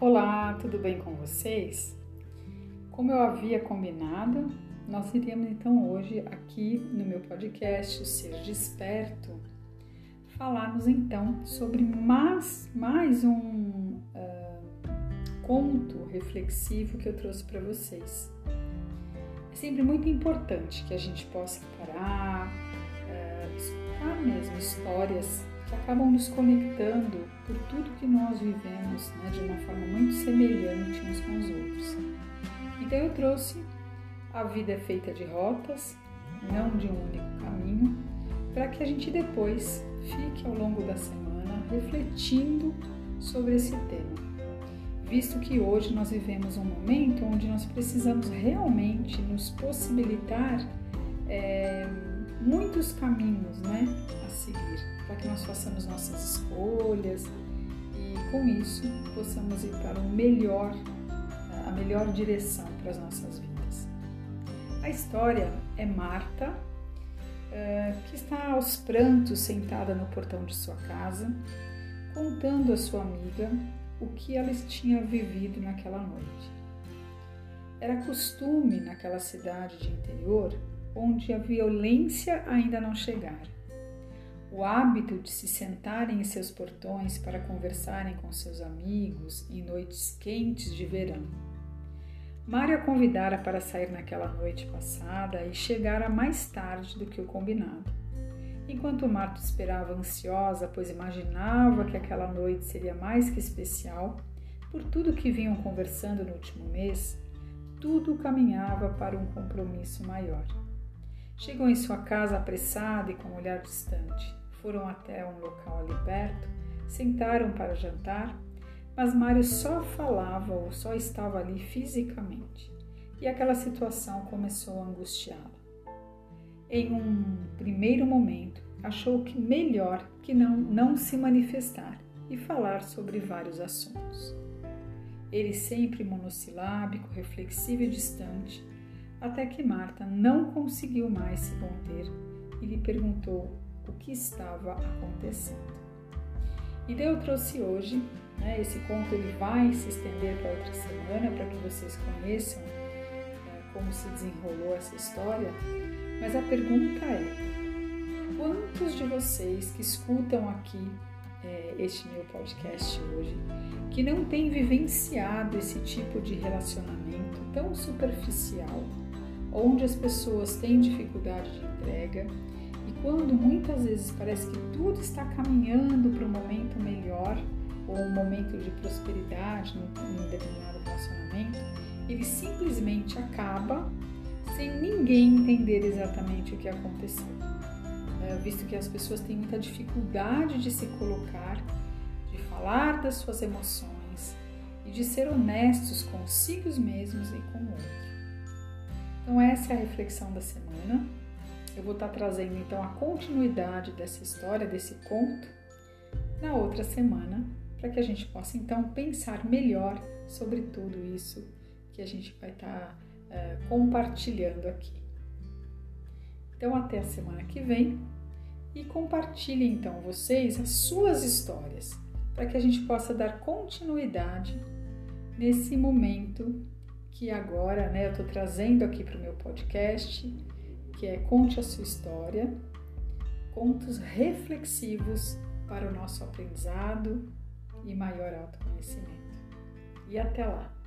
Olá, tudo bem com vocês? Como eu havia combinado, nós iríamos então hoje aqui no meu podcast, Ser Desperto, falarmos então sobre mais, mais um uh, conto reflexivo que eu trouxe para vocês. É sempre muito importante que a gente possa parar, uh, escutar mesmo histórias acabam nos conectando por tudo que nós vivemos né, de uma forma muito semelhante uns com os outros. Então eu trouxe A Vida é Feita de Rotas, não de um único caminho, para que a gente depois fique ao longo da semana refletindo sobre esse tema. Visto que hoje nós vivemos um momento onde nós precisamos realmente nos possibilitar é, muitos caminhos né, a seguir, para que nós façamos nossas escolhas e com isso possamos ir para o melhor, a melhor direção para as nossas vidas. A história é Marta, eh, que está aos prantos sentada no portão de sua casa, contando à sua amiga o que ela tinha vivido naquela noite. Era costume naquela cidade de interior onde a violência ainda não chegara. O hábito de se sentarem em seus portões para conversarem com seus amigos em noites quentes de verão. Mário a convidara para sair naquela noite passada e chegara mais tarde do que o combinado. Enquanto Marta esperava ansiosa, pois imaginava que aquela noite seria mais que especial, por tudo que vinham conversando no último mês, tudo caminhava para um compromisso maior. Chegou em sua casa apressada e com um olhar distante. Foram até um local ali perto, sentaram para jantar, mas Mário só falava ou só estava ali fisicamente, e aquela situação começou a angustiá-la. Em um primeiro momento, achou que melhor que não, não se manifestar e falar sobre vários assuntos. Ele sempre monossilábico, reflexivo e distante, até que Marta não conseguiu mais se conter e lhe perguntou o que estava acontecendo. E eu trouxe hoje, né, esse conto ele vai se estender para outra semana para que vocês conheçam é, como se desenrolou essa história, mas a pergunta é: quantos de vocês que escutam aqui é, este meu podcast hoje, que não têm vivenciado esse tipo de relacionamento tão superficial, onde as pessoas têm dificuldade de entrega e quando muitas vezes parece que tudo está caminhando para um momento melhor ou um momento de prosperidade em determinado relacionamento, ele simplesmente acaba sem ninguém entender exatamente o que aconteceu. É, visto que as pessoas têm muita dificuldade de se colocar, de falar das suas emoções e de ser honestos consigo mesmos e com o outro. Então, essa é a reflexão da semana. Eu vou estar trazendo então a continuidade dessa história, desse conto, na outra semana, para que a gente possa então pensar melhor sobre tudo isso que a gente vai estar uh, compartilhando aqui. Então, até a semana que vem e compartilhe então vocês as suas histórias para que a gente possa dar continuidade nesse momento que agora né, eu estou trazendo aqui para o meu podcast, que é Conte a Sua História, contos reflexivos para o nosso aprendizado e maior autoconhecimento. E até lá!